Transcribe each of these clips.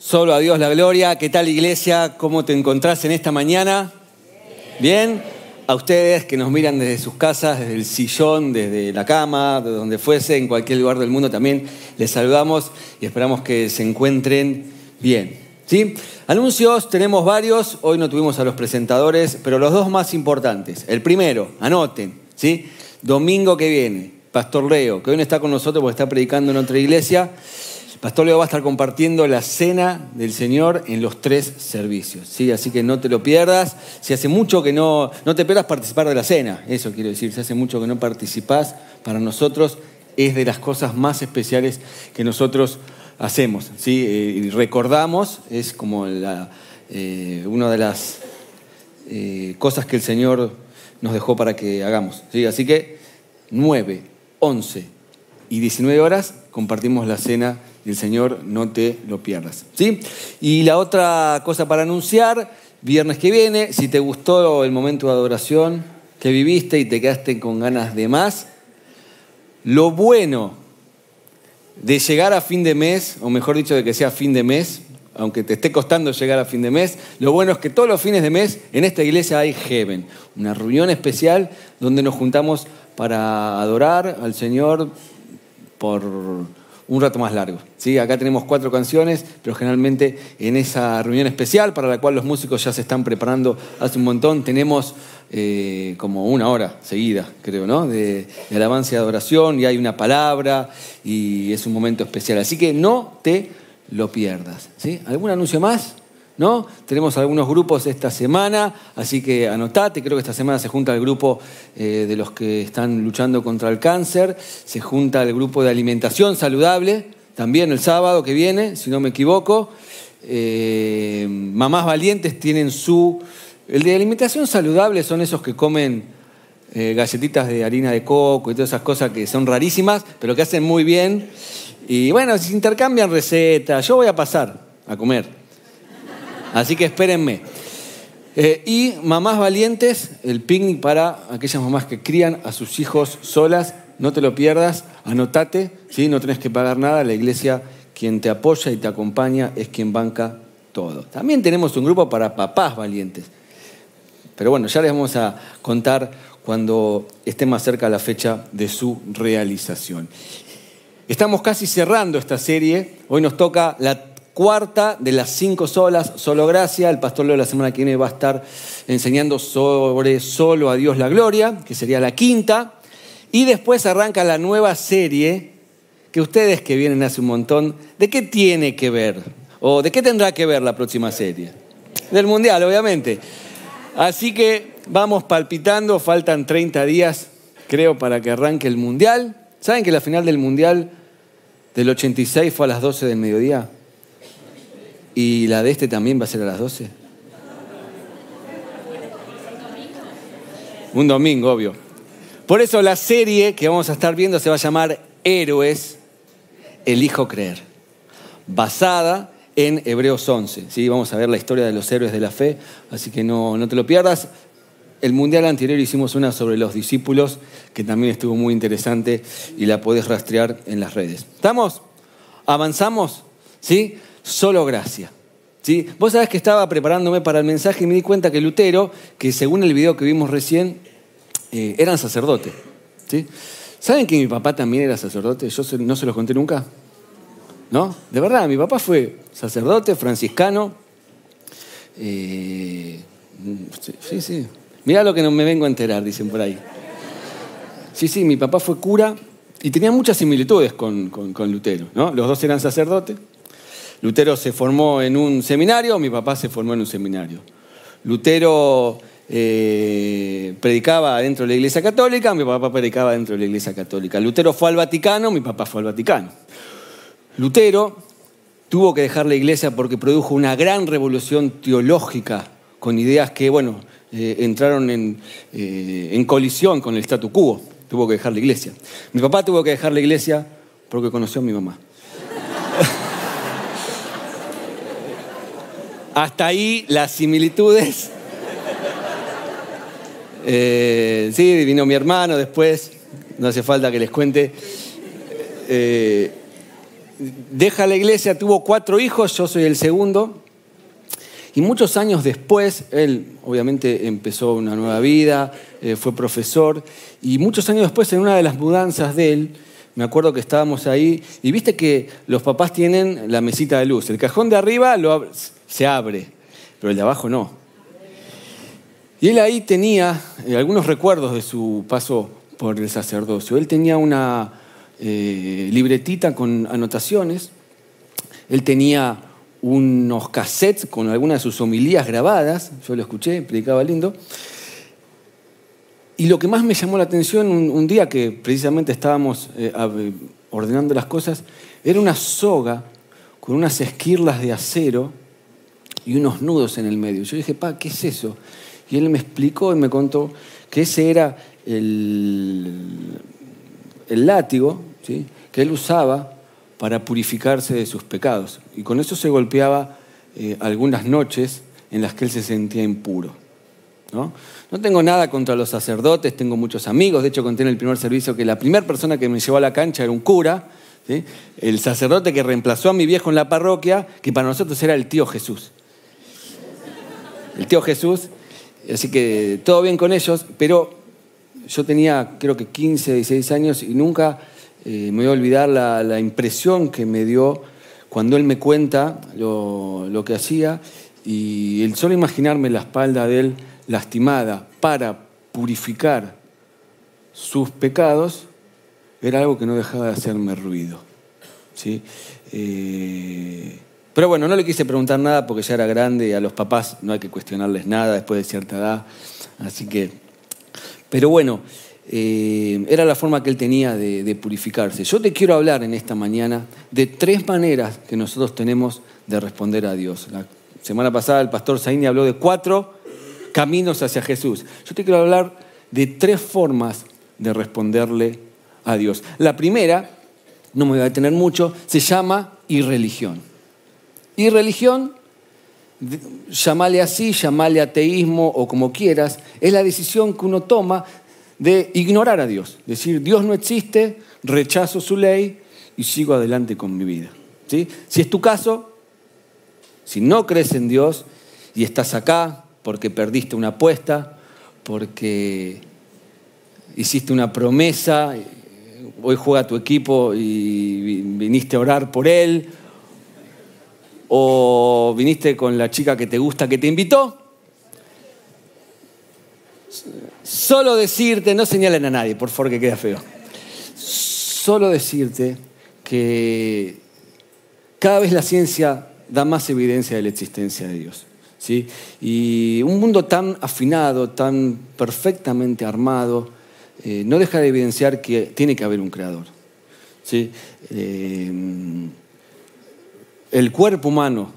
Solo a Dios la gloria. ¿Qué tal iglesia? ¿Cómo te encontrás en esta mañana? ¿Bien? A ustedes que nos miran desde sus casas, desde el sillón, desde la cama, de donde fuese, en cualquier lugar del mundo también, les saludamos y esperamos que se encuentren bien. ¿Sí? Anuncios tenemos varios, hoy no tuvimos a los presentadores, pero los dos más importantes. El primero, anoten, ¿sí? Domingo que viene, Pastor Leo, que hoy no está con nosotros porque está predicando en otra iglesia, Pastor Leo va a estar compartiendo la cena del Señor en los tres servicios. ¿sí? Así que no te lo pierdas. Si hace mucho que no, no te pierdas participar de la cena, eso quiero decir, si hace mucho que no participás, para nosotros es de las cosas más especiales que nosotros hacemos. ¿sí? Eh, recordamos, es como eh, una de las eh, cosas que el Señor nos dejó para que hagamos. ¿sí? Así que 9, 11 y 19 horas compartimos la cena el Señor, no te lo pierdas. ¿sí? Y la otra cosa para anunciar, viernes que viene, si te gustó el momento de adoración que viviste y te quedaste con ganas de más, lo bueno de llegar a fin de mes, o mejor dicho, de que sea fin de mes, aunque te esté costando llegar a fin de mes, lo bueno es que todos los fines de mes en esta iglesia hay Heaven, una reunión especial donde nos juntamos para adorar al Señor por un rato más largo. ¿sí? Acá tenemos cuatro canciones, pero generalmente en esa reunión especial para la cual los músicos ya se están preparando hace un montón, tenemos eh, como una hora seguida, creo, ¿no? De, de, alabanza y adoración, y hay una palabra, y es un momento especial. Así que no te lo pierdas. ¿sí? ¿Algún anuncio más? ¿No? Tenemos algunos grupos esta semana, así que anotate, creo que esta semana se junta el grupo eh, de los que están luchando contra el cáncer, se junta el grupo de alimentación saludable, también el sábado que viene, si no me equivoco. Eh, mamás valientes tienen su... El de alimentación saludable son esos que comen eh, galletitas de harina de coco y todas esas cosas que son rarísimas, pero que hacen muy bien. Y bueno, se intercambian recetas, yo voy a pasar a comer Así que espérenme. Eh, y mamás valientes, el picnic para aquellas mamás que crían a sus hijos solas. No te lo pierdas, anotate, ¿sí? no tenés que pagar nada. La iglesia, quien te apoya y te acompaña, es quien banca todo. También tenemos un grupo para papás valientes. Pero bueno, ya les vamos a contar cuando esté más cerca la fecha de su realización. Estamos casi cerrando esta serie. Hoy nos toca la cuarta de las cinco solas, solo gracia. El pastor Leo la semana que viene va a estar enseñando sobre solo a Dios la gloria, que sería la quinta. Y después arranca la nueva serie, que ustedes que vienen hace un montón, ¿de qué tiene que ver? ¿O de qué tendrá que ver la próxima serie? Del Mundial, obviamente. Así que vamos palpitando, faltan 30 días, creo, para que arranque el Mundial. ¿Saben que la final del Mundial del 86 fue a las 12 del mediodía? ¿Y la de este también va a ser a las 12? Un domingo, obvio. Por eso la serie que vamos a estar viendo se va a llamar Héroes, elijo creer, basada en Hebreos 11. ¿sí? Vamos a ver la historia de los héroes de la fe, así que no, no te lo pierdas. El mundial anterior hicimos una sobre los discípulos, que también estuvo muy interesante y la podés rastrear en las redes. ¿Estamos? ¿Avanzamos? ¿Sí? Solo gracia. ¿Sí? Vos sabés que estaba preparándome para el mensaje y me di cuenta que Lutero, que según el video que vimos recién, eh, eran sacerdotes. ¿sí? ¿Saben que mi papá también era sacerdote? Yo no se los conté nunca. ¿No? De verdad, mi papá fue sacerdote, franciscano. Eh, sí, sí. Mirá lo que no me vengo a enterar, dicen por ahí. Sí, sí, mi papá fue cura y tenía muchas similitudes con, con Lutero. ¿no? Los dos eran sacerdotes. Lutero se formó en un seminario, mi papá se formó en un seminario. Lutero eh, predicaba dentro de la Iglesia Católica, mi papá predicaba dentro de la Iglesia Católica. Lutero fue al Vaticano, mi papá fue al Vaticano. Lutero tuvo que dejar la Iglesia porque produjo una gran revolución teológica con ideas que, bueno, eh, entraron en, eh, en colisión con el statu quo. Tuvo que dejar la Iglesia. Mi papá tuvo que dejar la Iglesia porque conoció a mi mamá. Hasta ahí las similitudes. Eh, sí, vino mi hermano después, no hace falta que les cuente. Eh, deja la iglesia, tuvo cuatro hijos, yo soy el segundo. Y muchos años después, él obviamente empezó una nueva vida, eh, fue profesor, y muchos años después, en una de las mudanzas de él, me acuerdo que estábamos ahí, y viste que los papás tienen la mesita de luz. El cajón de arriba se abre, pero el de abajo no. Y él ahí tenía eh, algunos recuerdos de su paso por el sacerdocio. Él tenía una eh, libretita con anotaciones, él tenía unos cassettes con algunas de sus homilías grabadas, yo lo escuché, predicaba lindo. Y lo que más me llamó la atención un, día que precisamente estábamos eh, ordenando las cosas, era una soga con unas esquirlas de acero y unos nudos en el medio. Yo dije, pa, ¿qué es eso? Y él me explicó y me contó que ese era el, el látigo que él usaba para purificarse de sus pecados. Y con eso se golpeaba eh, algunas noches en las que él se sentía impuro. ¿no? no tengo nada contra los sacerdotes, tengo muchos amigos. De hecho, conté en el primer servicio que la primera persona que me llevó a la cancha era un cura, el sacerdote que reemplazó a mi viejo en la parroquia, que para nosotros era el tío Jesús. El tío Jesús, así que todo bien con ellos, pero yo tenía creo que 15, 16 años y nunca eh, me voy a olvidar la, impresión que me dio cuando él me cuenta lo, que hacía y el solo imaginarme la espalda de él lastimada para purificar sus pecados era algo que no dejaba de hacerme ruido. ¿sí? Eh, pero bueno, no le quise preguntar nada porque ya era grande y a los papás no hay que cuestionarles nada después de cierta edad. Así que, pero bueno, eh, era la forma que él tenía de, purificarse. Yo te quiero hablar en esta mañana de tres maneras que nosotros tenemos de responder a Dios. La semana pasada el pastor Zaini habló de cuatro caminos hacia Jesús. Yo te quiero hablar de tres formas de responderle a Dios. La primera, no me voy a detener mucho, se llama irreligión. Irreligión, llamale así, llamale ateísmo o como quieras, es la decisión que uno toma de ignorar a Dios, decir, Dios no existe, rechazo su ley y sigo adelante con mi vida. ¿Sí? Si es tu caso, si no crees en Dios y estás acá porque perdiste una apuesta, porque hiciste una promesa, hoy juega tu equipo y viniste a orar por él, o viniste con la chica que te gusta que te invitó, Solo decirte, no señalen a nadie, por favor que queda feo. Solo decirte que cada vez la ciencia da más evidencia de la existencia de Dios. ¿sí? Y un mundo tan afinado, tan perfectamente armado, eh, no deja de evidenciar que tiene que haber un creador. ¿sí? Eh, el cuerpo humano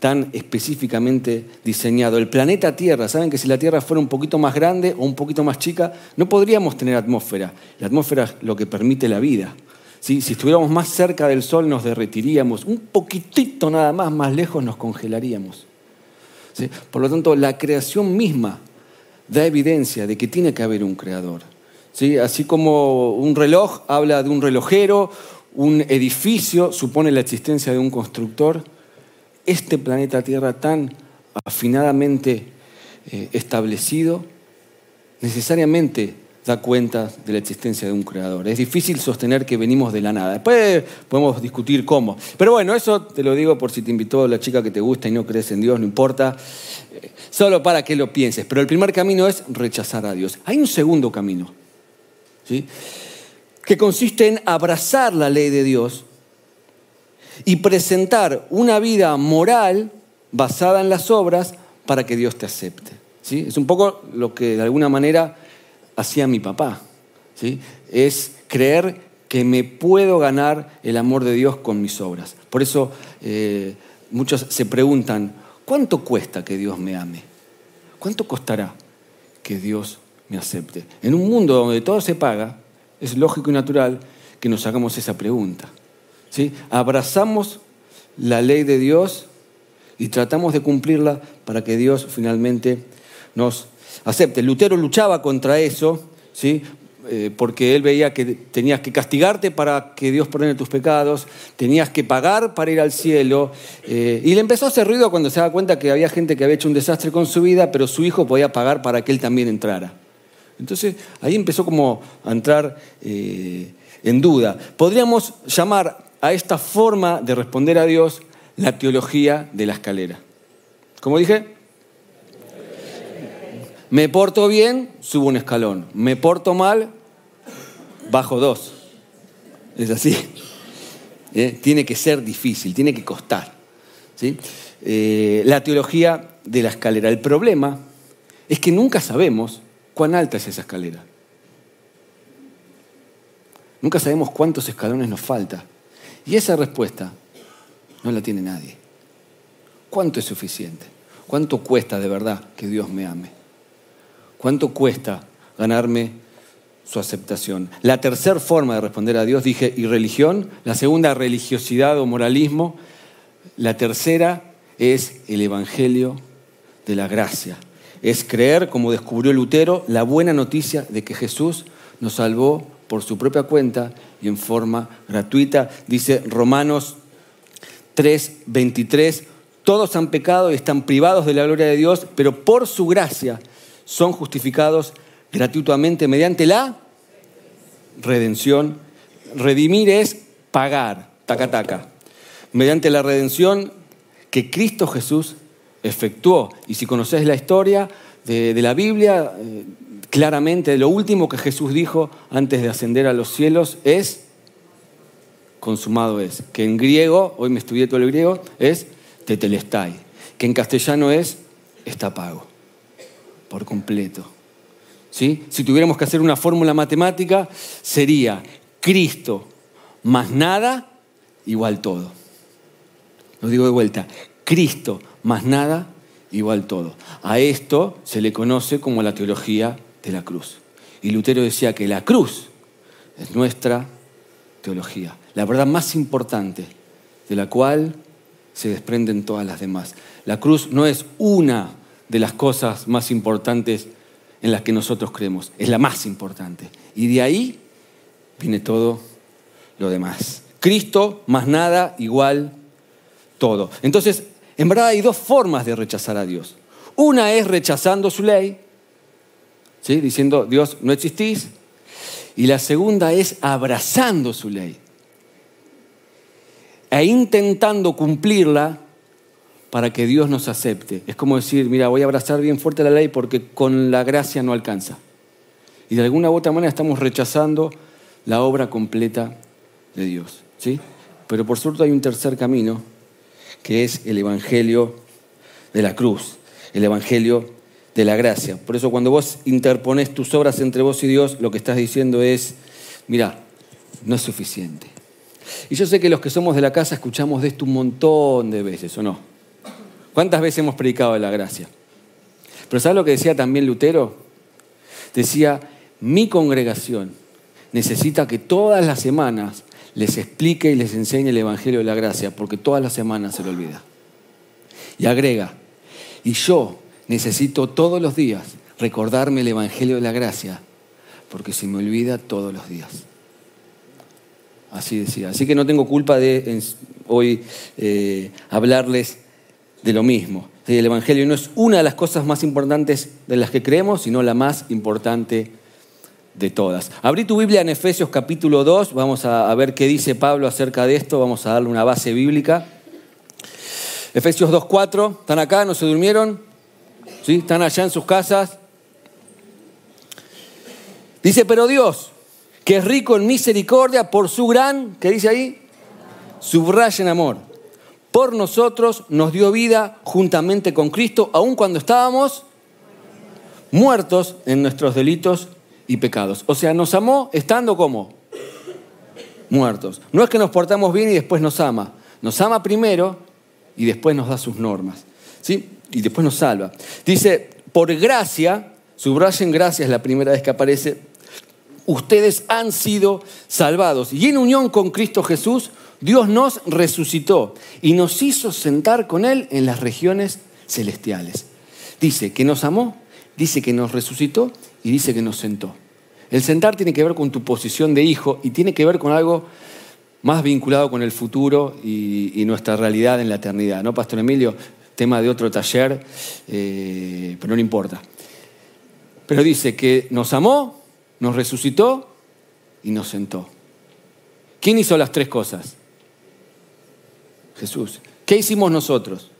tan específicamente diseñado. El planeta Tierra, saben que si la Tierra fuera un poquito más grande o un poquito más chica, no podríamos tener atmósfera. La atmósfera es lo que permite la vida. Si estuviéramos más cerca del Sol nos derretiríamos, un poquitito nada más, más lejos nos congelaríamos. Por lo tanto, la creación misma da evidencia de que tiene que haber un creador. ¿Sí? Así como un reloj habla de un relojero, un edificio supone la existencia de un constructor, este planeta Tierra tan afinadamente eh, establecido necesariamente da cuenta de la existencia de un creador. Es difícil sostener que venimos de la nada. Después podemos discutir cómo. Pero bueno, eso te lo digo por si te invitó la chica que te gusta y no crees en Dios, no importa. Eh, solo para que lo pienses. Pero el primer camino es rechazar a Dios. Hay un segundo camino, ¿sí? Que consiste en abrazar la ley de Dios y presentar una vida moral basada en las obras para que Dios te acepte. ¿sí? Es un poco lo que de alguna manera hacía mi papá. ¿sí? Es creer que me puedo ganar el amor de Dios con mis obras. Por eso eh, muchos se preguntan, ¿cuánto cuesta que Dios me ame? ¿Cuánto costará que Dios me acepte? En un mundo donde todo se paga, es lógico y natural que nos hagamos esa pregunta. Abrazamos la ley de Dios y tratamos de cumplirla para que Dios finalmente nos acepte. Lutero luchaba contra eso, ¿sí? eh, porque él veía que tenías que castigarte para que Dios perdone tus pecados, tenías que pagar para ir al cielo. Eh, y le empezó a hacer ruido cuando se daba cuenta que había gente que había hecho un desastre con su vida, pero su hijo podía pagar para que él también entrara. Entonces ahí empezó como a entrar eh, en duda. Podríamos llamar a esta forma de responder a Dios la teología de la escalera. ¿Cómo dije? Me porto bien, subo un escalón. Me porto mal, bajo dos. Es así. ¿Eh? Tiene que ser difícil, tiene que costar. ¿sí? Eh, la teología de la escalera. El problema es que nunca sabemos cuán alta es esa escalera. Nunca sabemos cuántos escalones nos falta. Y esa respuesta no la tiene nadie. ¿Cuánto es suficiente? ¿Cuánto cuesta de verdad que Dios me ame? ¿Cuánto cuesta ganarme su aceptación? La tercera forma de responder a Dios, dije, y religión. La segunda, religiosidad o moralismo. La tercera es el Evangelio de la gracia. Es creer, como descubrió Lutero, la buena noticia de que Jesús nos salvó por su propia cuenta y en forma gratuita. Dice Romanos 3, 23, todos han pecado y están privados de la gloria de Dios, pero por su gracia son justificados gratuitamente mediante la redención. Redimir es pagar, taca taca, mediante la redención que Cristo Jesús efectuó. Y si conoces la historia de, la Biblia, eh, claramente lo último que Jesús dijo antes de ascender a los cielos es, consumado es, que en griego, hoy me estudié todo el griego, es tetelestai, que en castellano es, está pago por completo. ¿Sí? Si tuviéramos que hacer una fórmula matemática, sería Cristo más nada igual todo. Lo digo de vuelta, Cristo más nada igual todo. A esto se le conoce como la teología de la cruz. Y Lutero decía que la cruz es nuestra teología, la verdad más importante de la cual se desprenden todas las demás. La cruz no es una de las cosas más importantes en las que nosotros creemos. Es la más importante. Y de ahí viene todo lo demás. Cristo más nada igual todo. Entonces, en verdad hay dos formas de rechazar a Dios. Una es rechazando su ley, ¿sí? diciendo, Dios, no existís. Y la segunda es abrazando su ley e intentando cumplirla para que Dios nos acepte. Es como decir, mira, voy a abrazar bien fuerte la ley porque con la gracia no alcanza. Y de alguna u otra manera estamos rechazando la obra completa de Dios. ¿sí? Pero por suerte hay un tercer camino, que es el Evangelio de la cruz, el Evangelio de la gracia. Por eso cuando vos interpones tus obras entre vos y Dios, lo que estás diciendo es, mira, no es suficiente. Y yo sé que los que somos de la casa escuchamos de esto un montón de veces, ¿o no? ¿Cuántas veces hemos predicado de la gracia? Pero ¿sabes lo que decía también Lutero? Decía, mi congregación necesita que todas las semanas les explique y les enseñe el Evangelio de la gracia, porque todas las semanas se lo olvida. Y agrega, y yo necesito todos los días recordarme el Evangelio de la gracia, porque se me olvida todos los días. Así decía. Así que no tengo culpa de hoy eh, hablarles de lo mismo. El Evangelio no es una de las cosas más importantes de las que creemos, sino la más importante de todas. Abrí tu Biblia en Efesios capítulo 2, vamos a, ver qué dice Pablo acerca de esto, vamos a darle una base bíblica. Efesios 2.4, ¿están acá? ¿No se durmieron? ¿Sí? ¿Están allá en sus casas? Dice, pero Dios, que es rico en misericordia por su gran, ¿qué dice ahí? Subraya en amor por nosotros, nos dio vida juntamente con Cristo, aun cuando estábamos muertos en nuestros delitos y pecados. O sea, nos amó estando como muertos. No es que nos portamos bien y después nos ama. Nos ama primero y después nos da sus normas. ¿sí? Y después nos salva. Dice, por gracia, subrayen gracia es la primera vez que aparece, ustedes han sido salvados. Y en unión con Cristo Jesús, Dios nos resucitó y nos hizo sentar con Él en las regiones celestiales. Dice que nos amó, dice que nos resucitó y dice que nos sentó. El sentar tiene que ver con tu posición de hijo y tiene que ver con algo más vinculado con el futuro y, nuestra realidad en la eternidad. ¿No, Pastor Emilio? Tema de otro taller, eh, pero no importa. Pero dice que nos amó, nos resucitó y nos sentó. ¿Quién hizo las tres cosas? Jesús. ¿Qué hicimos nosotros?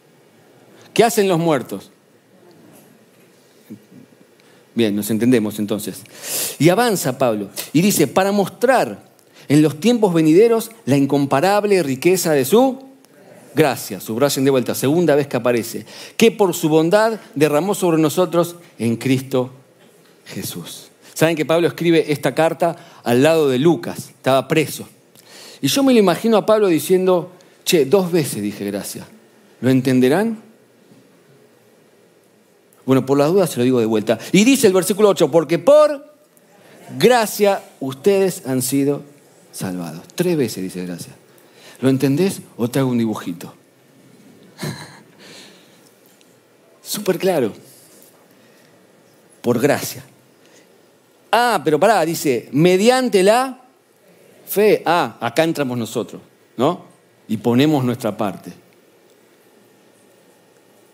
¿Qué hacen los muertos? Bien, nos entendemos entonces. Y avanza Pablo y dice, para mostrar en los tiempos venideros la incomparable riqueza de su gracia, subrayen de vuelta, segunda vez que aparece, que por su bondad derramó sobre nosotros en Cristo Jesús. Saben que Pablo escribe esta carta al lado de Lucas, estaba preso. Y yo me lo imagino a Pablo diciendo, che, dos veces dije gracias, ¿lo entenderán? Bueno, por las dudas se lo digo de vuelta. Y dice el versículo 8, porque por gracia ustedes han sido salvados. Tres veces dice gracia. ¿Lo entendés o te hago un dibujito? Súper claro. Por gracia. Ah, pero pará, dice, mediante la fe. Ah, acá entramos nosotros, ¿no? Y ponemos nuestra parte.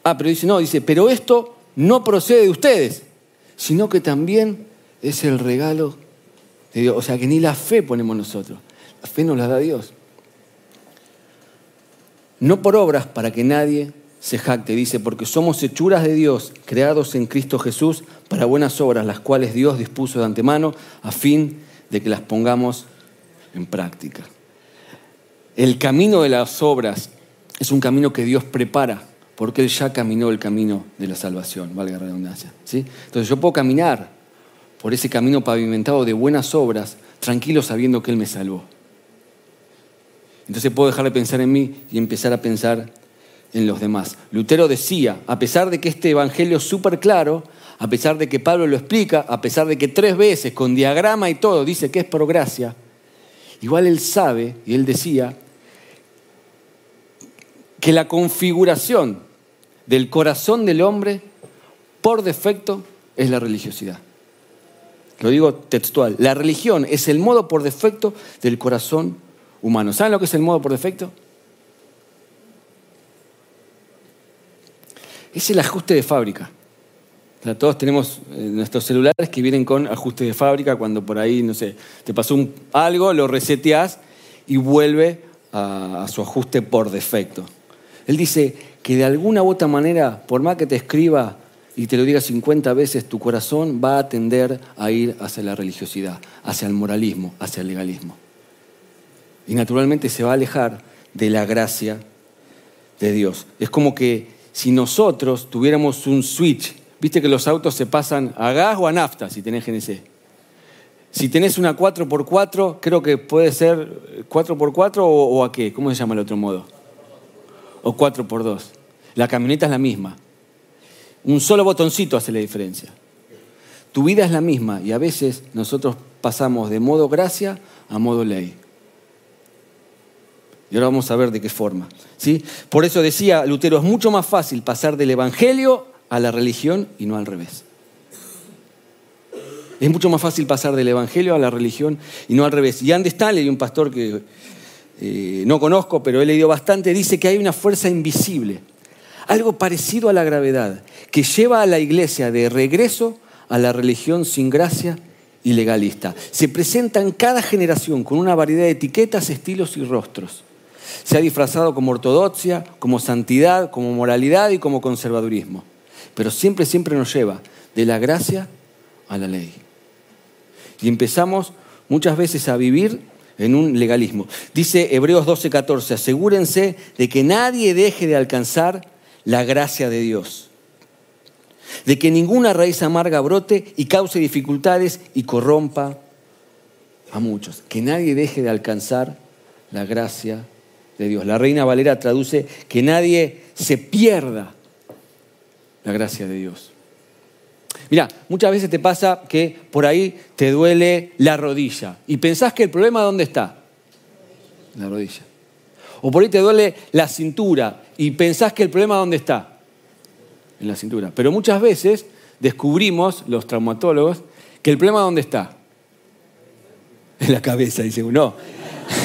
Ah, pero dice, no, dice, pero esto no procede de ustedes, sino que también es el regalo de Dios. O sea que ni la fe ponemos nosotros, la fe nos la da Dios. No por obras para que nadie se jacte, dice, porque somos hechuras de Dios, creados en Cristo Jesús para buenas obras, las cuales Dios dispuso de antemano a fin de que las pongamos en práctica. El camino de las obras es un camino que Dios prepara porque Él ya caminó el camino de la salvación, valga la redundancia. ¿sí? Entonces yo puedo caminar por ese camino pavimentado de buenas obras, tranquilo sabiendo que Él me salvó. Entonces puedo dejar de pensar en mí y empezar a pensar en los demás. Lutero decía, a pesar de que este evangelio es súper claro, a pesar de que Pablo lo explica, a pesar de que tres veces con diagrama y todo dice que es por gracia, igual él sabe, y él decía, que la configuración del corazón del hombre por defecto es la religiosidad. Lo digo textual. La religión es el modo por defecto del corazón humano. ¿Saben lo que es el modo por defecto? Es el ajuste de fábrica. todos tenemos eh, nuestros celulares que vienen con ajuste de fábrica cuando por ahí, no sé, te pasó algo, lo reseteas y vuelve a su ajuste por defecto. Él dice que de alguna u otra manera, por más que te escriba y te lo diga 50 veces, tu corazón va a tender a ir hacia la religiosidad, hacia el moralismo, hacia el legalismo. Y naturalmente se va a alejar de la gracia de Dios. Es como que si nosotros tuviéramos un switch, viste que los autos se pasan a gas o a nafta si tenés GNC. Si tenés una 4x4, creo que puede ser 4x4 o, o a qué, ¿cómo se llama el otro modo? O 4x2. La camioneta es la misma. Un solo botoncito hace la diferencia. Tu vida es la misma y a veces nosotros pasamos de modo gracia a modo ley. Y ahora vamos a ver de qué forma. ¿sí? Por eso decía Lutero, es mucho más fácil pasar del Evangelio a la religión y no al revés. Es mucho más fácil pasar del Evangelio a la religión y no al revés. Y Andy Stanley, un pastor que eh, no conozco, pero he leído bastante, dice que hay una fuerza invisible, algo parecido a la gravedad, que lleva a la iglesia de regreso a la religión sin gracia y legalista. Se presenta en cada generación con una variedad de etiquetas, estilos y rostros. Se ha disfrazado como ortodoxia, como santidad, como moralidad y como conservadurismo. Pero siempre, siempre nos lleva de la gracia a la ley. Y empezamos muchas veces a vivir en un legalismo. Dice Hebreos 12:14, asegúrense de que nadie deje de alcanzar la gracia de Dios, de que ninguna raíz amarga brote y cause dificultades y corrompa a muchos, que nadie deje de alcanzar la gracia de Dios. La reina Valera traduce que nadie se pierda la gracia de Dios. Mira, muchas veces te pasa que por ahí te duele la rodilla y pensás que el problema dónde está? La rodilla. O por ahí te duele la cintura y pensás que el problema dónde está? En la cintura. Pero muchas veces descubrimos, los traumatólogos, que el problema dónde está? En la cabeza, dice uno.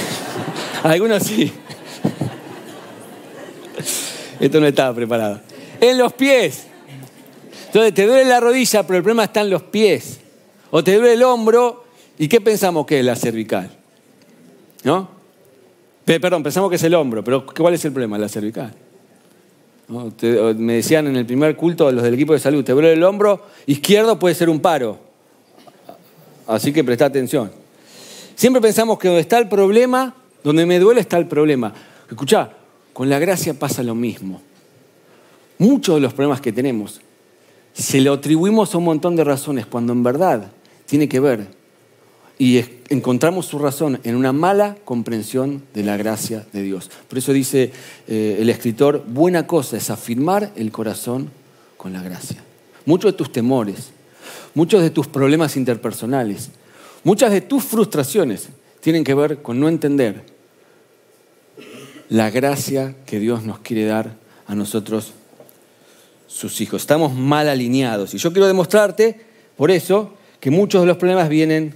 Algunos sí. Esto no estaba preparado. En los pies. Entonces te duele la rodilla, pero el problema está en los pies. O te duele el hombro, ¿y qué pensamos que es la cervical? ¿No? Perdón, pensamos que es el hombro, pero ¿cuál es el problema? La cervical. me decían en el primer culto los del equipo de salud, te duele el hombro izquierdo, puede ser un paro. Así que presta atención. Siempre pensamos que donde está el problema, donde me duele está el problema. Escuchá, con la gracia pasa lo mismo. Muchos de los problemas que tenemos se lo atribuimos a un montón de razones, cuando en verdad tiene que ver y encontramos su razón en una mala comprensión de la gracia de Dios. Por eso dice eh, el escritor, buena cosa es afirmar el corazón con la gracia. Muchos de tus temores, muchos de tus problemas interpersonales, muchas de tus frustraciones tienen que ver con no entender la gracia que Dios nos quiere dar a nosotros, sus hijos. Estamos mal alineados. Y yo quiero demostrarte, por eso, que muchos de los problemas vienen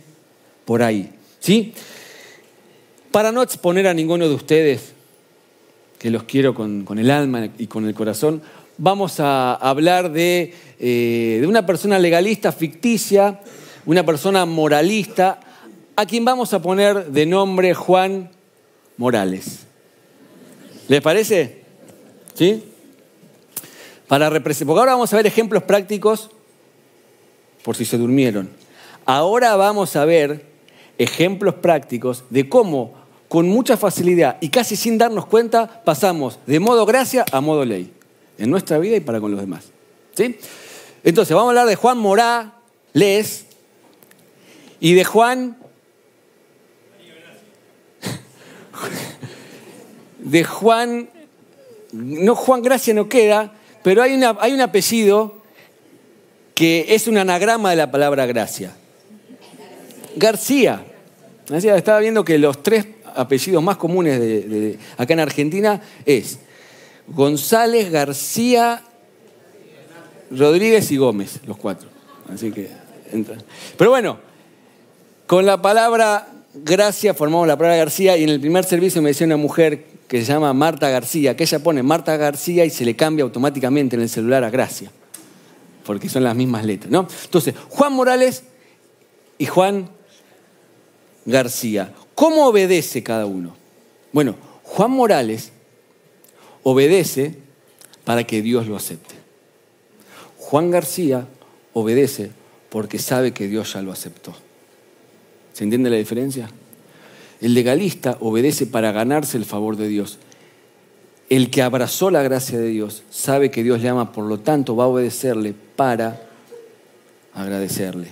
por ahí. ¿Sí? Para no exponer a ninguno de ustedes, que los quiero con, el alma y con el corazón, vamos a hablar de, eh, de una persona legalista ficticia, una persona moralista, a quien vamos a poner de nombre Juan Morales. ¿Les parece? ¿Sí? Para porque ahora vamos a ver ejemplos prácticos por si se durmieron. Ahora vamos a ver ejemplos prácticos de cómo con mucha facilidad y casi sin darnos cuenta pasamos de modo gracia a modo ley en nuestra vida y para con los demás. ¿Sí? Entonces, vamos a hablar de Juan Morales y de Juan de Juan no Juan Gracia no queda, pero hay, un apellido que es un anagrama de la palabra gracia. García. Estaba viendo que los tres apellidos más comunes de, acá en Argentina es González, García, Rodríguez y Gómez, los cuatro. Así que entra. Pero bueno, con la palabra gracia formamos la palabra García y en el primer servicio me decía una mujer que se llama Marta García, que ella pone Marta García y se le cambia automáticamente en el celular a Gracia, porque son las mismas letras, ¿no? Entonces, Juan Morales y Juan García. ¿Cómo obedece cada uno? Bueno, Juan Morales obedece para que Dios lo acepte. Juan García obedece porque sabe que Dios ya lo aceptó. ¿Se entiende la diferencia? El legalista obedece para ganarse el favor de Dios. El que abrazó la gracia de Dios sabe que Dios le ama, por lo tanto va a obedecerle para agradecerle.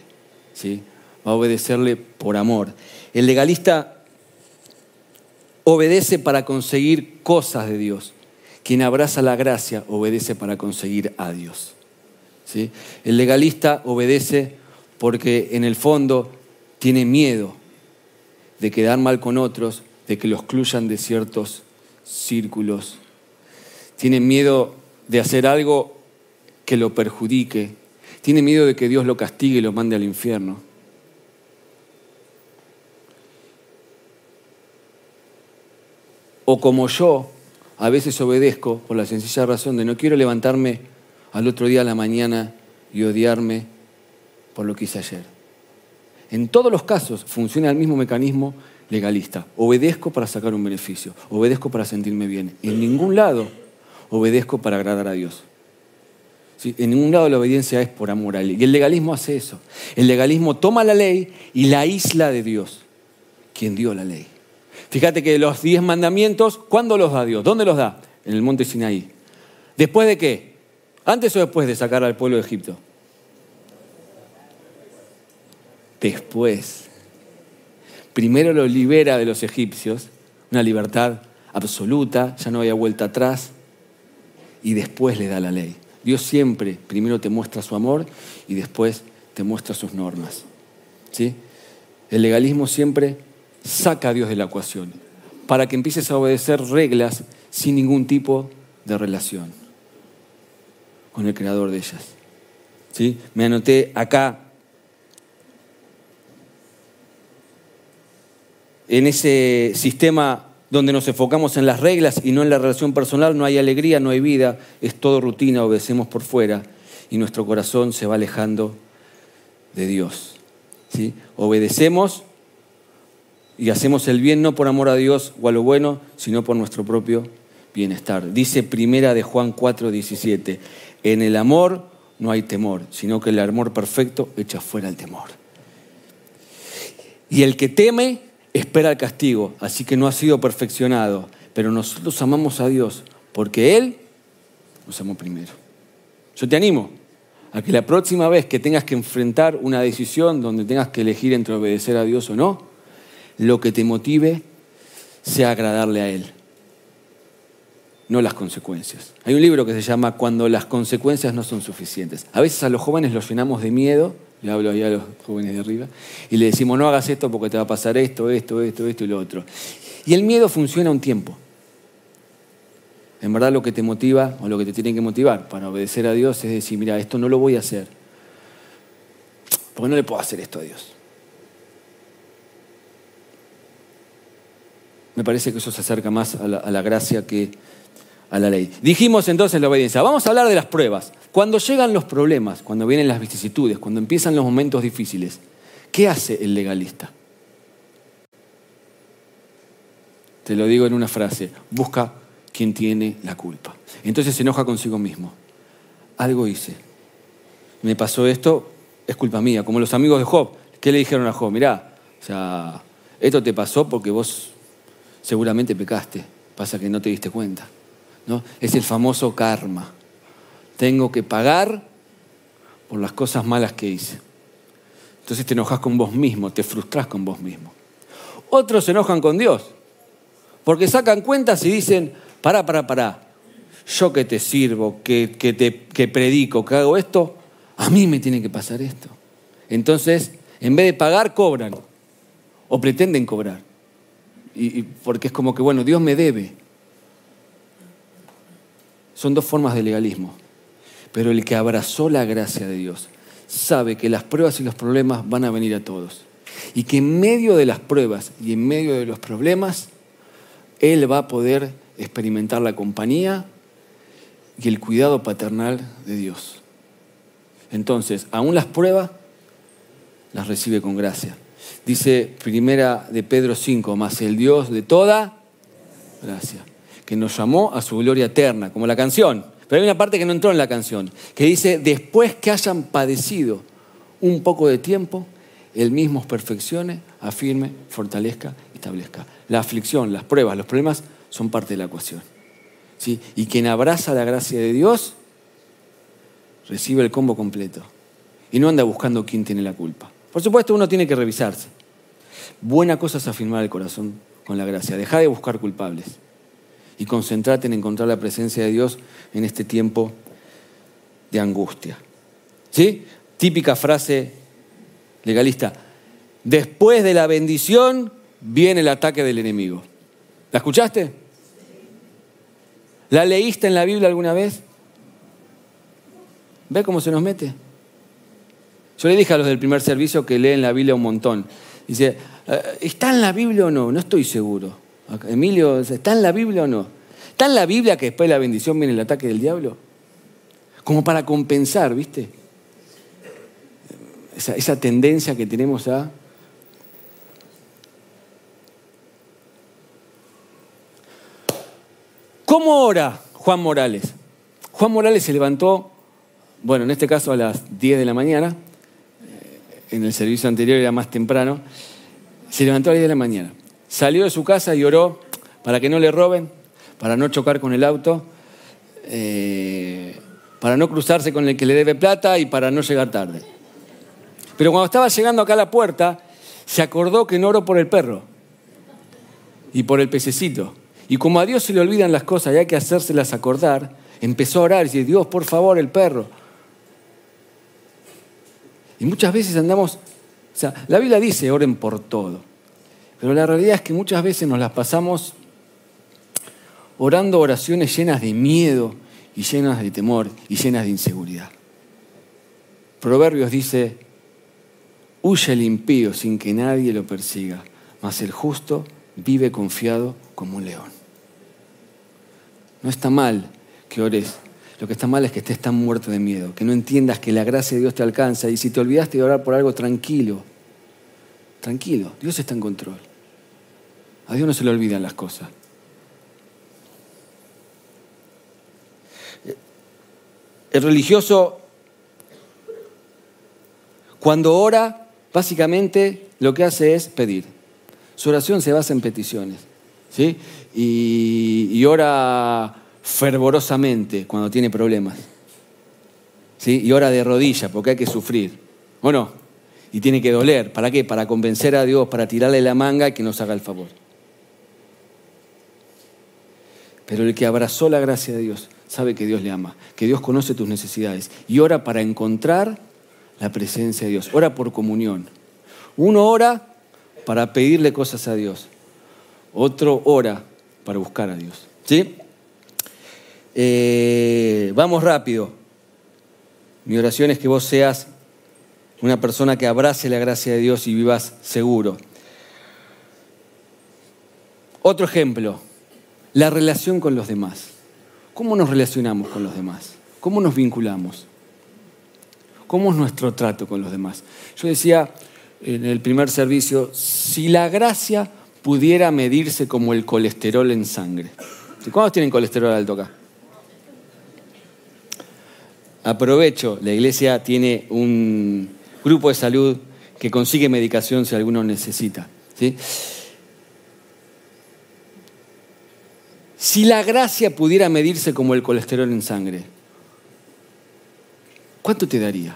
¿sí? Va a obedecerle por amor. El legalista obedece para conseguir cosas de Dios. Quien abraza la gracia obedece para conseguir a Dios. ¿sí? El legalista obedece porque en el fondo tiene miedo de quedar mal con otros, de que lo excluyan de ciertos círculos. Tiene miedo de hacer algo que lo perjudique. Tiene miedo de que Dios lo castigue y lo mande al infierno. O como yo, a veces obedezco por la sencilla razón de no quiero levantarme al otro día a la mañana y odiarme por lo que hice ayer. En todos los casos funciona el mismo mecanismo legalista. Obedezco para sacar un beneficio, obedezco para sentirme bien. En ningún lado obedezco para agradar a Dios. En ningún lado la obediencia es por amor a él. Y el legalismo hace eso. El legalismo toma la ley y la isla de Dios, quien dio la ley. Fíjate que los diez mandamientos, ¿cuándo los da Dios? ¿Dónde los da? En el monte Sinaí. ¿Después de qué? ¿Antes o después de sacar al pueblo de Egipto? Después. Primero lo libera de los egipcios, una libertad absoluta, ya no había vuelta atrás, y después le da la ley. Dios siempre primero te muestra su amor y después te muestra sus normas. ¿Sí? El legalismo siempre saca a Dios de la ecuación para que empieces a obedecer reglas sin ningún tipo de relación con el creador de ellas. ¿Sí? Me anoté acá en ese sistema donde nos enfocamos en las reglas y no en la relación personal, no hay alegría, no hay vida, es todo rutina, obedecemos por fuera y nuestro corazón se va alejando de Dios. ¿sí? Obedecemos y hacemos el bien no por amor a Dios o a lo bueno, sino por nuestro propio bienestar. Dice primera de Juan 4, 17, en el amor no hay temor, sino que el amor perfecto echa fuera el temor. Y el que teme espera el castigo, así que no ha sido perfeccionado, pero nosotros amamos a Dios porque Él nos amó primero. Yo te animo a que la próxima vez que tengas que enfrentar una decisión donde tengas que elegir entre obedecer a Dios o no, lo que te motive sea agradarle a Él, no las consecuencias. Hay un libro que se llama Cuando las consecuencias no son suficientes. A veces a los jóvenes los llenamos de miedo, le hablo ahí a los jóvenes de arriba, y le decimos, no hagas esto porque te va a pasar esto, esto, esto, esto y lo otro. Y el miedo funciona un tiempo. En verdad lo que te motiva o lo que te tiene que motivar para obedecer a Dios es decir, mira, esto no lo voy a hacer. Porque no le puedo hacer esto a Dios. Me parece que eso se acerca más a la, gracia que a la ley. Dijimos entonces la obediencia. Vamos a hablar de las pruebas. Cuando llegan los problemas, cuando vienen las vicisitudes, cuando empiezan los momentos difíciles, ¿qué hace el legalista? Te lo digo en una frase, busca quien tiene la culpa. Entonces se enoja consigo mismo. Algo hice. Me pasó esto, es culpa mía. Como los amigos de Job. ¿Qué le dijeron a Job? Mirá, o sea, esto te pasó porque vos seguramente pecaste. Pasa que no te diste cuenta. Es el famoso karma. Tengo que pagar por las cosas malas que hice. Entonces te enojas con vos mismo, te frustras con vos mismo. Otros se enojan con Dios, porque sacan cuentas y dicen, pará, pará, pará, yo que te sirvo, que, te, que predico, que hago esto, a mí me tiene que pasar esto. Entonces, en vez de pagar, cobran o pretenden cobrar. Y, porque es como que, bueno, Dios me debe. Son dos formas de legalismo. Pero el que abrazó la gracia de Dios sabe que las pruebas y los problemas van a venir a todos. Y que en medio de las pruebas y en medio de los problemas, Él va a poder experimentar la compañía y el cuidado paternal de Dios. Entonces, aún las pruebas las recibe con gracia. Dice primera de Pedro 5, más el Dios de toda gracia, que nos llamó a su gloria eterna, como la canción. Pero hay una parte que no entró en la canción, que dice, después que hayan padecido un poco de tiempo, Él mismo os perfeccione, afirme, fortalezca, establezca. La aflicción, las pruebas, los problemas son parte de la ecuación. ¿sí? Y quien abraza la gracia de Dios recibe el combo completo. Y no anda buscando quién tiene la culpa. Por supuesto, uno tiene que revisarse. Buena cosa es afirmar el corazón con la gracia. Deja de buscar culpables y concentrate en encontrar la presencia de Dios en este tiempo de angustia. ¿Sí? Típica frase legalista. Después de la bendición viene el ataque del enemigo. ¿La escuchaste? ¿La leíste en la Biblia alguna vez? ¿Ve cómo se nos mete? Yo le dije a los del primer servicio que leen la Biblia un montón. Dice, eh, ¿está en la Biblia o no? No estoy seguro. Emilio, ¿está en la Biblia o no? ¿Está en la Biblia que después de la bendición viene el ataque del diablo? Como para compensar, ¿viste? Esa, esa tendencia que tenemos a ¿Cómo ora Juan Morales? Juan Morales se levantó, bueno, en este caso a las 10 de la mañana, eh, en el servicio anterior era más temprano, se levantó a las 10 de la mañana, salió de su casa y oró para que no le roben, para no chocar con el auto, eh, para no cruzarse con el que le debe plata y para no llegar tarde. Pero cuando estaba llegando acá a la puerta, se acordó que no oró por el perro y por el pececito. Y como a Dios se le olvidan las cosas y hay que hacérselas acordar, empezó a orar y dice, Dios, por favor, el perro. Y muchas veces andamos, o sea, la Biblia dice, oren por todo. Pero la realidad es que muchas veces nos las pasamos orando oraciones llenas de miedo y llenas de temor y llenas de inseguridad. Proverbios dice, huye el impío sin que nadie lo persiga, mas el justo vive confiado como un león. No está mal que ores. Lo que está mal es que estés tan muerto de miedo, que no entiendas que la gracia de Dios te alcanza y si te olvidaste de orar por algo, tranquilo. Tranquilo, Dios está en control. A Dios no se le olvidan las cosas. El religioso, cuando ora, básicamente lo que hace es pedir. Su oración se basa en peticiones. ¿sí? Y, ora fervorosamente cuando tiene problemas. ¿sí? Y ora de rodillas porque hay que sufrir. ¿O no? Y tiene que doler. ¿Para qué? Para convencer a Dios, para tirarle la manga y que nos haga el favor. Pero el que abrazó la gracia de Dios sabe que Dios le ama, que Dios conoce tus necesidades y ora para encontrar la presencia de Dios. Ora por comunión. Uno ora para pedirle cosas a Dios. Otro ora para buscar a Dios. ¿Sí? Eh, vamos rápido. Mi oración es que vos seas una persona que abrace la gracia de Dios y vivas seguro. Otro ejemplo, la relación con los demás. ¿Cómo nos relacionamos con los demás? ¿Cómo nos vinculamos? ¿Cómo es nuestro trato con los demás? Yo decía en el primer servicio, si la gracia pudiera medirse como el colesterol en sangre. ¿Cuántos tienen colesterol alto acá? Aprovecho, la iglesia tiene un grupo de salud que consigue medicación si alguno necesita. ¿sí? Si la gracia pudiera medirse como el colesterol en sangre, ¿cuánto te daría?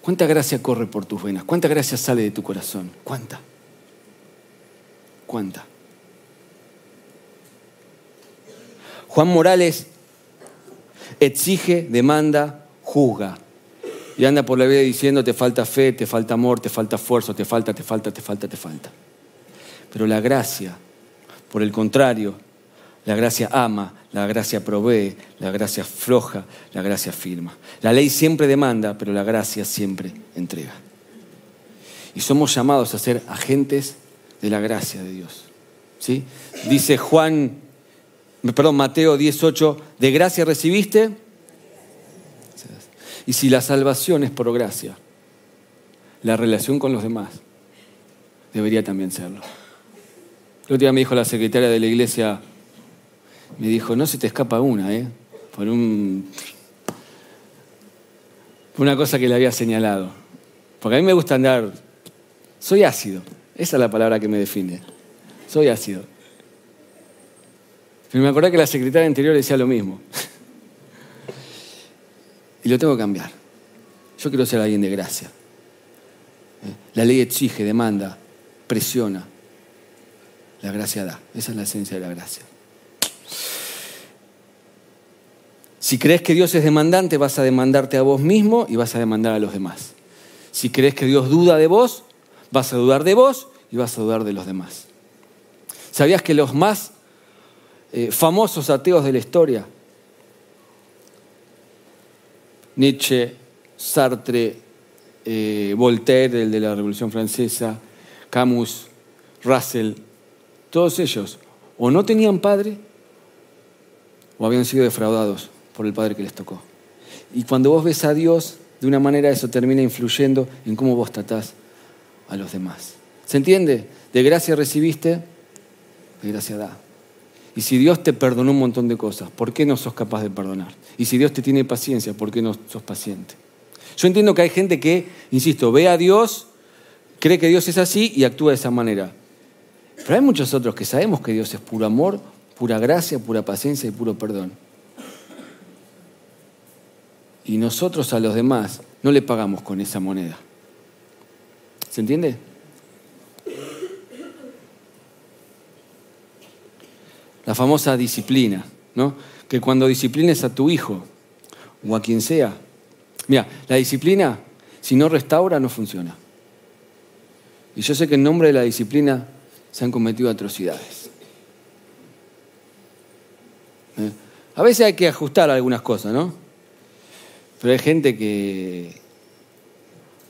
¿Cuánta gracia corre por tus venas? ¿Cuánta gracia sale de tu corazón? ¿Cuánta? ¿Cuánta? Juan Morales exige, demanda, juzga. Y anda por la vida diciendo, te falta fe, te falta amor, te falta esfuerzo, te falta, te falta, te falta, te falta. Pero la gracia, por el contrario, la gracia ama, la gracia provee, la gracia floja, la gracia firma. La ley siempre demanda, pero la gracia siempre entrega. Y somos llamados a ser agentes de la gracia de Dios. ¿Sí? Dice Juan, perdón, Mateo 18, de gracia recibiste. Y si la salvación es por gracia, la relación con los demás debería también serlo. El otro día me dijo la secretaria de la iglesia, me dijo, no se te escapa una, ¿eh? Por un... una cosa que le había señalado. Porque a mí me gusta andar... Soy ácido. Esa es la palabra que me define. Soy ácido. Pero me acordé que la secretaria anterior decía lo mismo. y lo tengo que cambiar. Yo quiero ser alguien de gracia. La ley exige, demanda, presiona. La gracia da. Esa es la esencia de la gracia. Si crees que Dios es demandante, vas a demandarte a vos mismo y vas a demandar a los demás. Si crees que Dios duda de vos, vas a dudar de vos y vas a dudar de los demás. ¿Sabías que los más eh, famosos ateos de la historia, Nietzsche, Sartre, eh, Voltaire, el de la Revolución Francesa, Camus, Russell, todos ellos o no tenían padre o habían sido defraudados por el Padre que les tocó. Y cuando vos ves a Dios, de una manera eso termina influyendo en cómo vos tratás a los demás. ¿Se entiende? De gracia recibiste, de gracia da. Y si Dios te perdonó un montón de cosas, ¿por qué no sos capaz de perdonar? Y si Dios te tiene paciencia, ¿por qué no sos paciente? Yo entiendo que hay gente que, insisto, ve a Dios, cree que Dios es así y actúa de esa manera. Pero hay muchos otros que sabemos que Dios es puro amor, pura gracia, pura paciencia y puro perdón y nosotros a los demás no le pagamos con esa moneda. ¿Se entiende? La famosa disciplina, ¿no? Que cuando disciplines a tu hijo o a quien sea, mira, la disciplina, si no restaura, no funciona. Y yo sé que en nombre de la disciplina se han cometido atrocidades. ¿Eh? A veces hay que ajustar algunas cosas, ¿no? Pero hay gente que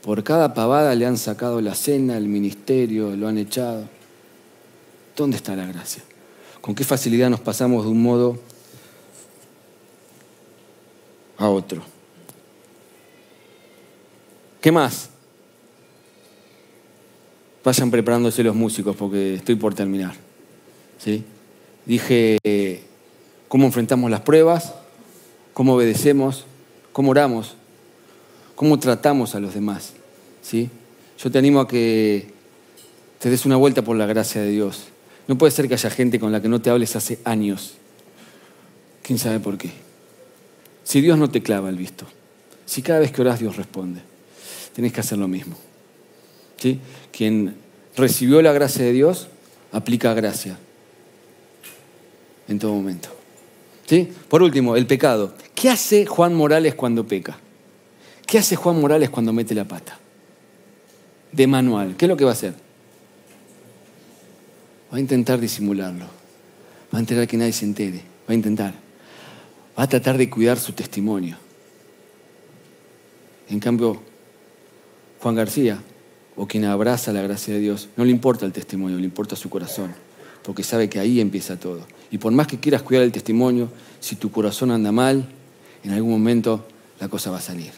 por cada pavada le han sacado la cena, el ministerio, lo han echado. ¿Dónde está la gracia? ¿Con qué facilidad nos pasamos de un modo a otro? ¿Qué más? Vayan preparándose los músicos porque estoy por terminar. ¿Sí? Dije cómo enfrentamos las pruebas, cómo obedecemos, cómo oramos, cómo tratamos a los demás. ¿Sí? Yo te animo a que te des una vuelta por la gracia de Dios. No puede ser que haya gente con la que no te hables hace años. ¿Quién sabe por qué? Si Dios no te clava el visto, si cada vez que oras Dios responde, tenés que hacer lo mismo. ¿Sí? Quien recibió la gracia de Dios, aplica gracia en todo momento. Por último, el pecado. ¿Qué hace Juan Morales cuando peca? ¿Qué hace Juan Morales cuando mete la pata? De manual. ¿Qué es lo que va a hacer? Va a intentar disimularlo. Va a intentar que nadie se entere. Va a intentar. Va a tratar de cuidar su testimonio. En cambio, Juan García, o quien abraza la gracia de Dios, no le importa el testimonio, le importa su corazón, porque sabe que ahí empieza todo. Y por más que quieras cuidar el testimonio, si tu corazón anda mal, en algún momento la cosa va a salir.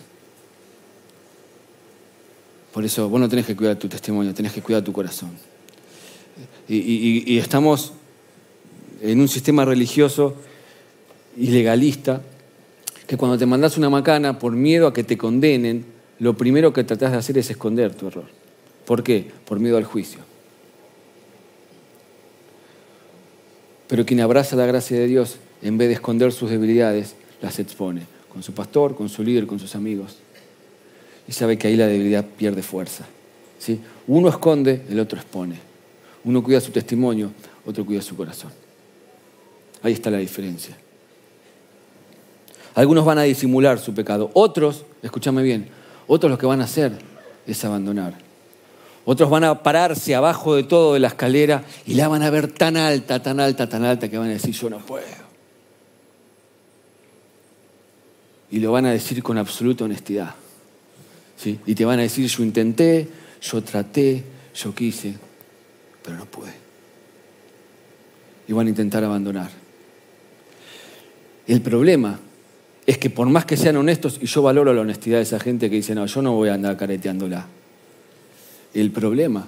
Por eso vos no tenés que cuidar tu testimonio, tenés que cuidar tu corazón. Y, estamos en un sistema religioso y legalista que cuando te mandas una macana por miedo a que te condenen, lo primero que tratás de hacer es esconder tu error. ¿Por qué? Por miedo al juicio. Pero quien abraza la gracia de Dios, en vez de esconder sus debilidades, las expone con su pastor, con su líder, con sus amigos. Y sabe que ahí la debilidad pierde fuerza. ¿sí? Uno esconde, el otro expone. Uno cuida su testimonio, otro cuida su corazón. Ahí está la diferencia. Algunos van a disimular su pecado. Otros, escúchame bien, otros lo que van a hacer es abandonar. Otros van a pararse abajo de todo de la escalera y la van a ver tan alta, tan alta, tan alta que van a decir yo no puedo. Y lo van a decir con absoluta honestidad. ¿Sí? Y te van a decir yo intenté, yo traté, yo quise, pero no pude. Y van a intentar abandonar. El problema es que por más que sean honestos, y yo valoro la honestidad de esa gente que dice, no, yo no voy a andar careteándola. El problema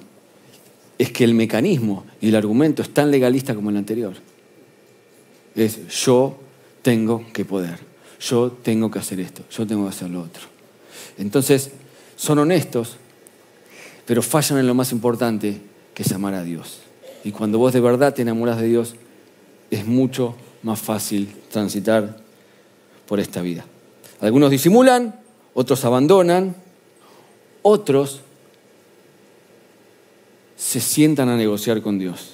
es que el mecanismo y el argumento es tan legalista como el anterior. Es yo tengo que poder, yo tengo que hacer esto, yo tengo que hacer lo otro. Entonces, son honestos, pero fallan en lo más importante, que es amar a Dios. Y cuando vos de verdad te enamoras de Dios, es mucho más fácil transitar por esta vida. Algunos disimulan, otros abandonan, otros se sientan a negociar con Dios.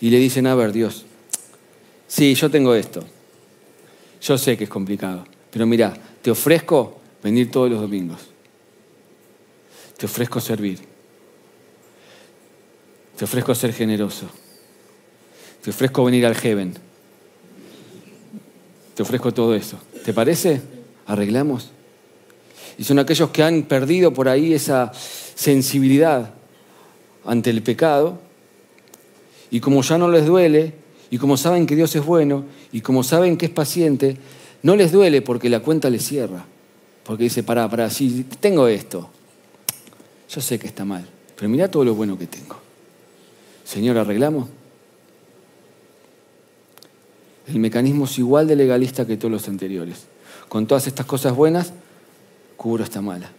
Y le dicen, a ver, Dios, sí, yo tengo esto. Yo sé que es complicado, pero mira, te ofrezco venir todos los domingos. Te ofrezco servir te ofrezco ser generoso. Te ofrezco venir al heaven. Te ofrezco todo eso. ¿Te parece? Arreglamos. Y son aquellos que han perdido por ahí esa sensibilidad ante el pecado. Y como ya no les duele, y como saben que Dios es bueno, y como saben que es paciente, no les duele porque la cuenta les cierra. Porque dice, para, para, si tengo esto, yo sé que está mal, pero mira todo lo bueno que tengo. Señor, ¿arreglamos? El mecanismo es igual de legalista que todos los anteriores. Con todas estas cosas buenas, cubro esta mala.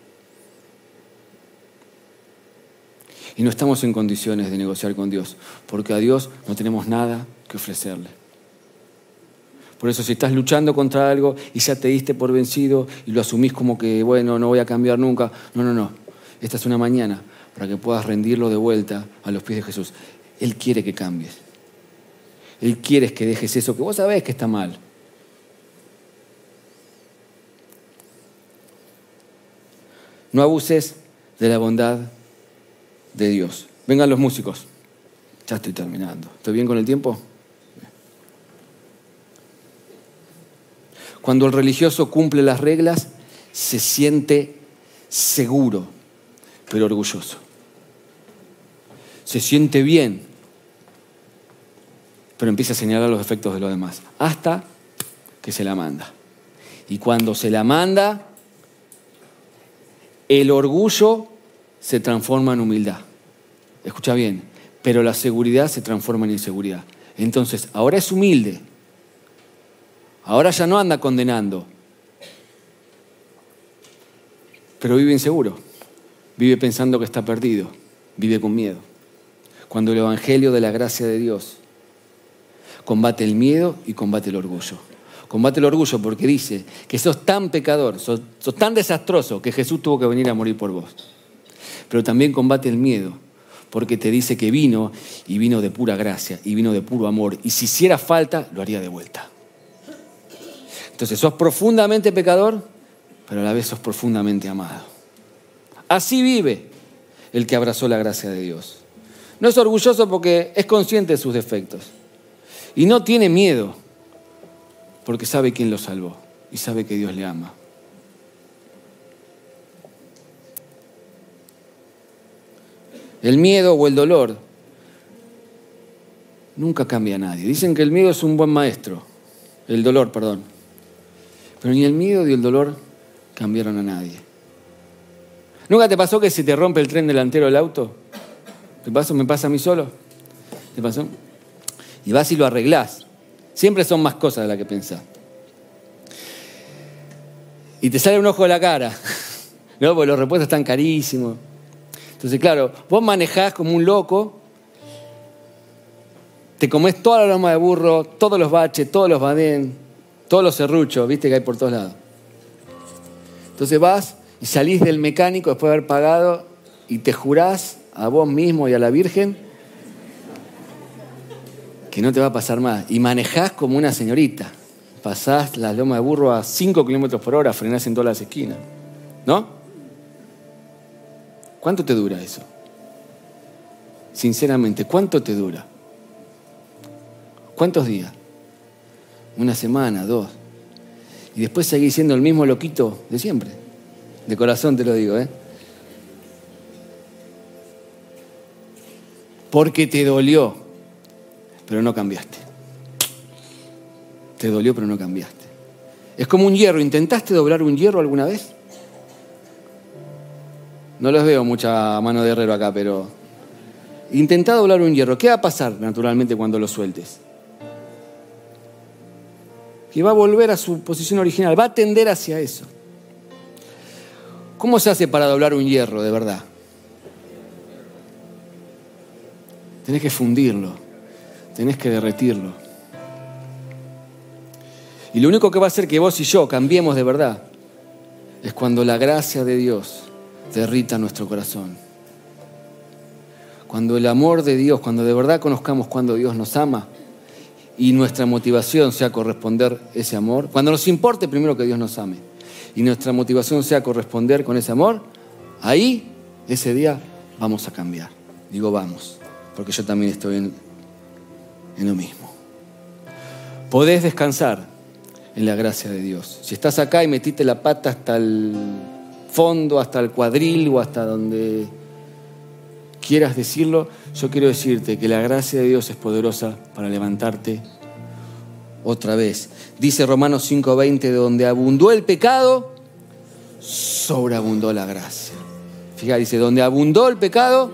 Y no estamos en condiciones de negociar con Dios, porque a Dios no tenemos nada que ofrecerle. Por eso si estás luchando contra algo y ya te diste por vencido y lo asumís como que, bueno, no voy a cambiar nunca, no, no, no. Esta es una mañana para que puedas rendirlo de vuelta a los pies de Jesús. Él quiere que cambies. Él quiere que dejes eso que vos sabés que está mal. No abuses de la bondad de Dios. Vengan los músicos. Ya estoy terminando. ¿Estoy bien con el tiempo? Cuando el religioso cumple las reglas, se siente seguro, pero orgulloso. Se siente bien, pero empieza a señalar los defectos de los demás, hasta que se la manda. Y cuando se la manda, el orgullo se transforma en humildad. Escucha bien, pero la seguridad se transforma en inseguridad. Entonces, ahora es humilde. Ahora ya no anda condenando. Pero vive inseguro. Vive pensando que está perdido. Vive con miedo. Cuando el Evangelio de la gracia de Dios combate el miedo y combate el orgullo. Combate el orgullo porque dice que sos tan pecador, sos, tan desastroso que Jesús tuvo que venir a morir por vos. Pero también combate el miedo porque te dice que vino y vino de pura gracia y vino de puro amor. Y si hiciera falta, lo haría de vuelta. Entonces sos profundamente pecador, pero a la vez sos profundamente amado. Así vive el que abrazó la gracia de Dios. No es orgulloso porque es consciente de sus defectos. Y no tiene miedo porque sabe quién lo salvó y sabe que Dios le ama. El miedo o el dolor nunca cambia a nadie. Dicen que el miedo es un buen maestro, el dolor, perdón. Pero ni el miedo ni el dolor cambiaron a nadie. ¿Nunca te pasó que se te rompe el tren delantero del auto? ¿Te pasó? ¿Me pasa a mí solo? ¿Te pasó? Y vas y lo arreglás. Siempre son más cosas de las que pensás. Y te sale un ojo de la cara, ¿no? Porque los repuestos están carísimos. Entonces, claro, vos manejás como un loco, te comés toda la loma de burro, todos los baches, todos los badén, todos los serruchos, viste que hay por todos lados. Entonces vas y salís del mecánico después de haber pagado y te jurás a vos mismo y a la Virgen que no te va a pasar más. Y manejás como una señorita. Pasás la loma de burro a 5 kilómetros por hora, frenás en todas las esquinas. ¿No? ¿Cuánto te dura eso? Sinceramente, ¿cuánto te dura? ¿Cuántos días? Una semana, dos. Y después seguís siendo el mismo loquito de siempre. De corazón te lo digo, ¿eh? Porque te dolió, pero no cambiaste. Te dolió, pero no cambiaste. Es como un hierro. ¿Intentaste doblar un hierro alguna vez? No los veo mucha mano de herrero acá, pero intentá doblar un hierro. ¿Qué va a pasar naturalmente cuando lo sueltes? Que va a volver a su posición original, va a tender hacia eso. ¿Cómo se hace para doblar un hierro de verdad? Tenés que fundirlo, tenés que derretirlo. Y lo único que va a hacer que vos y yo cambiemos de verdad es cuando la gracia de Dios derrita nuestro corazón. Cuando el amor de Dios, cuando de verdad conozcamos cuando Dios nos ama y nuestra motivación sea corresponder ese amor, cuando nos importe primero que Dios nos ame y nuestra motivación sea corresponder con ese amor, ahí, ese día, vamos a cambiar. Digo vamos, porque yo también estoy en, en lo mismo. Podés descansar en la gracia de Dios. Si estás acá y metiste la pata hasta el fondo, hasta el cuadril o hasta donde quieras decirlo, yo quiero decirte que la gracia de Dios es poderosa para levantarte otra vez. Dice Romanos 5:20, de donde abundó el pecado, sobreabundó la gracia. Fíjate, dice, donde abundó el pecado,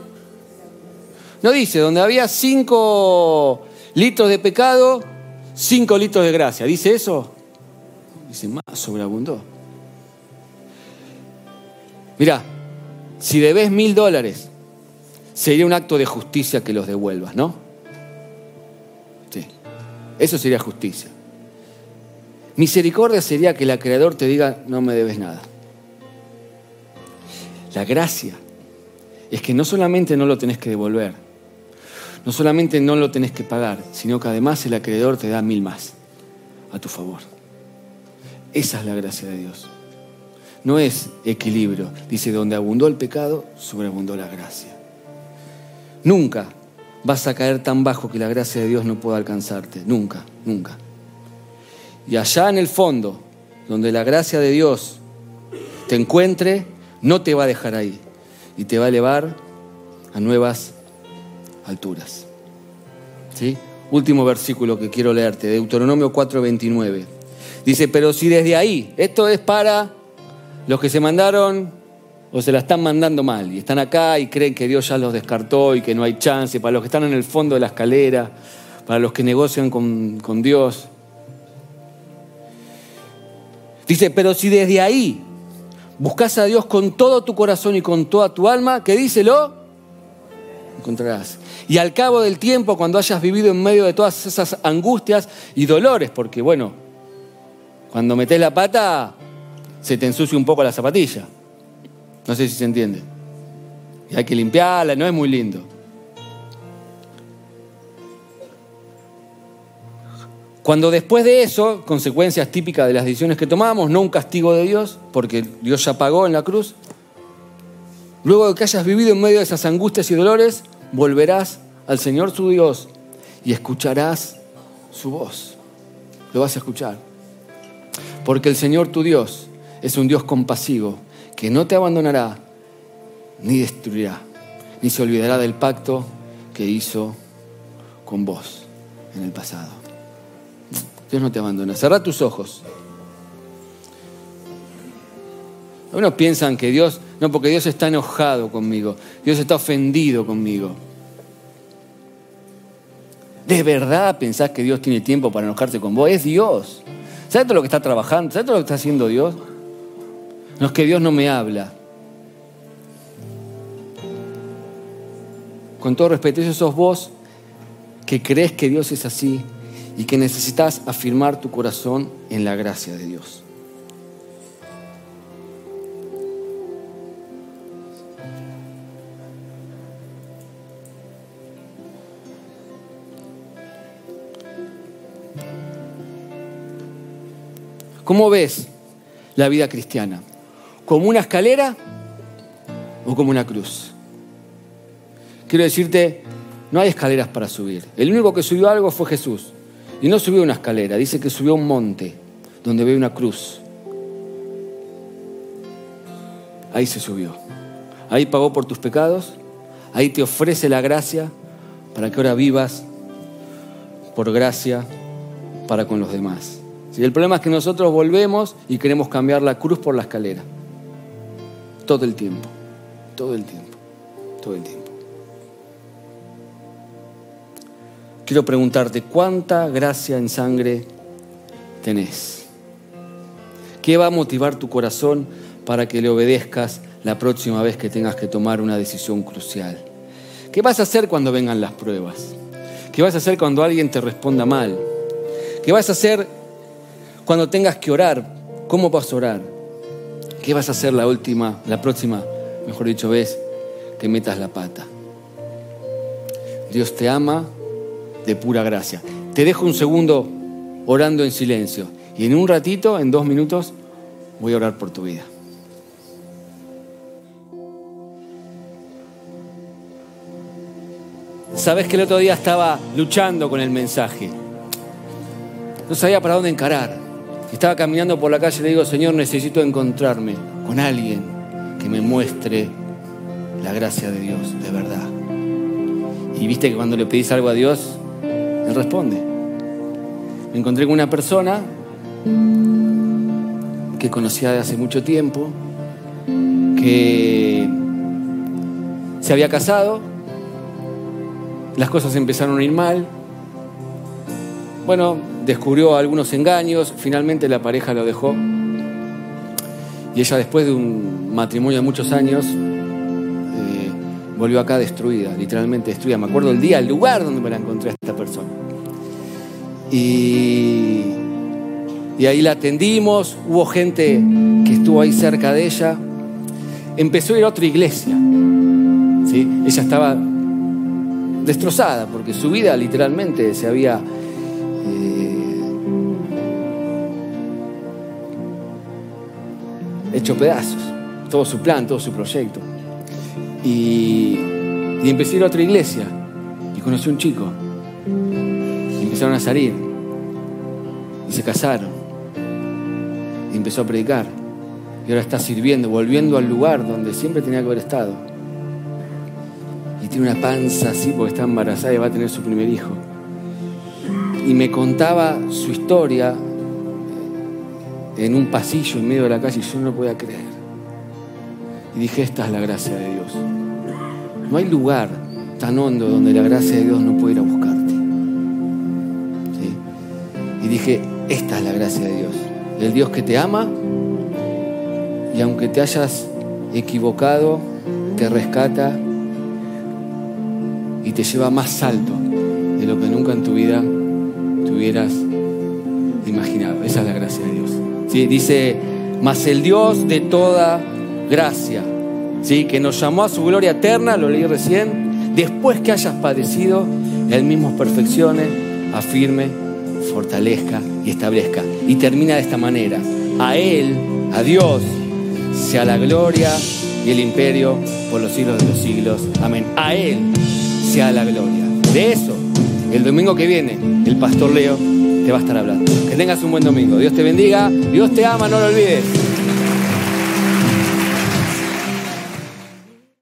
no dice, donde había 5 litros de pecado, 5 litros de gracia. ¿Dice eso? Dice, más sobreabundó. Mira, si debes mil dólares, sería un acto de justicia que los devuelvas, ¿no? Eso sería justicia. Misericordia sería que el Creador te diga, no me debes nada. La gracia es que no solamente no lo tenés que devolver, no solamente no lo tenés que pagar, sino que además el acreedor te da mil más a tu favor. Esa es la gracia de Dios. No es equilibrio. Dice, donde abundó el pecado, sobreabundó la gracia. Nunca vas a caer tan bajo que la gracia de Dios no pueda alcanzarte. Nunca, nunca. Y allá en el fondo, donde la gracia de Dios te encuentre, no te va a dejar ahí y te va a elevar a nuevas alturas. ¿Sí? Último versículo que quiero leerte, Deuteronomio 4:29. Dice, pero si desde ahí, esto es para los que se mandaron o se la están mandando mal y están acá y creen que Dios ya los descartó y que no hay chance, para los que están en el fondo de la escalera, para los que negocian con, con Dios. Dice, pero si desde ahí buscas a Dios con todo tu corazón y con toda tu alma, ¿qué díselo? Encontrarás. Y al cabo del tiempo, cuando hayas vivido en medio de todas esas angustias y dolores, porque bueno, cuando metes la pata, se te ensucia un poco la zapatilla. No sé si se entiende. Y hay que limpiarla, no es muy lindo. Cuando después de eso, consecuencias típicas de las decisiones que tomamos, no un castigo de Dios, porque Dios ya pagó en la cruz, luego de que hayas vivido en medio de esas angustias y dolores, volverás al Señor tu Dios y escucharás su voz. Lo vas a escuchar. Porque el Señor tu Dios es un Dios compasivo que no te abandonará ni destruirá, ni se olvidará del pacto que hizo con vos en el pasado. Dios no te abandona. Cerra tus ojos. Algunos piensan que Dios, no, porque Dios está enojado conmigo, Dios está ofendido conmigo. ¿De verdad pensás que Dios tiene tiempo para enojarse con vos? Es Dios. ¿Sabes todo lo que está trabajando? ¿Sabes todo lo que está haciendo Dios? No es que Dios no me habla. Con todo respeto, eso sos vos que crees que Dios es así y que necesitas afirmar tu corazón en la gracia de Dios. ¿Cómo ves la vida cristiana? ¿Como una escalera o como una cruz? Quiero decirte, no hay escaleras para subir. El único que subió algo fue Jesús. Y no subió una escalera, dice que subió un monte donde ve una cruz. Ahí se subió. Ahí pagó por tus pecados. Ahí te ofrece la gracia para que ahora vivas por gracia para con los demás. El problema es que nosotros volvemos y queremos cambiar la cruz por la escalera. Todo el tiempo, todo el tiempo, todo el tiempo. Quiero preguntarte, ¿cuánta gracia en sangre tenés? ¿Qué va a motivar tu corazón para que le obedezcas la próxima vez que tengas que tomar una decisión crucial? ¿Qué vas a hacer cuando vengan las pruebas? ¿Qué vas a hacer cuando alguien te responda mal? ¿Qué vas a hacer cuando tengas que orar, ¿cómo vas a orar? ¿Qué vas a hacer la última, la próxima, mejor dicho, vez que metas la pata? Dios te ama de pura gracia. Te dejo un segundo orando en silencio y en un ratito, en dos minutos, voy a orar por tu vida. Sabes que el otro día estaba luchando con el mensaje. No sabía para dónde encarar. Estaba caminando por la calle y le digo, Señor, necesito encontrarme con alguien que me muestre la gracia de Dios, de verdad. Y viste que cuando le pedís algo a Dios, Él responde. Me encontré con una persona que conocía de hace mucho tiempo, que se había casado, las cosas empezaron a ir mal. Bueno, descubrió algunos engaños, finalmente la pareja lo dejó. Y ella después de un matrimonio de muchos años, eh, volvió acá destruida, literalmente destruida. Me acuerdo el día, el lugar donde me la encontré a esta persona. Y, y ahí la atendimos, hubo gente que estuvo ahí cerca de ella. Empezó a ir a otra iglesia. ¿sí? Ella estaba destrozada porque su vida literalmente se había hecho pedazos, todo su plan, todo su proyecto. Y, y empecé a ir a otra iglesia y conocí a un chico. Y empezaron a salir y se casaron. Y empezó a predicar. Y ahora está sirviendo, volviendo al lugar donde siempre tenía que haber estado. Y tiene una panza así porque está embarazada y va a tener su primer hijo. y me contaba su historia en un pasillo en medio de la calle y yo no lo podía creer. Y dije, esta es la gracia de Dios. No hay lugar tan hondo donde la gracia de Dios no puede ir a buscarte. Y dije, esta es la gracia de Dios. El Dios que te ama y aunque te hayas equivocado, te rescata y te lleva más alto de lo que nunca en tu vida te hubieras imaginado. Esa es la gracia de Dios. Dice, mas el Dios de toda gracia, ¿sí? que nos llamó a su gloria eterna, lo leí recién, después que hayas padecido, Él mismo perfeccione, afirme, fortalezca y establezca. Y termina de esta manera. A Él, a Dios, sea la gloria y el imperio por los siglos de los siglos. Amén. A Él sea la gloria. De eso, el domingo que viene, el pastor Leo te va a estar hablando. Que tengas un buen domingo. Dios te bendiga. Dios te ama, no lo olvides.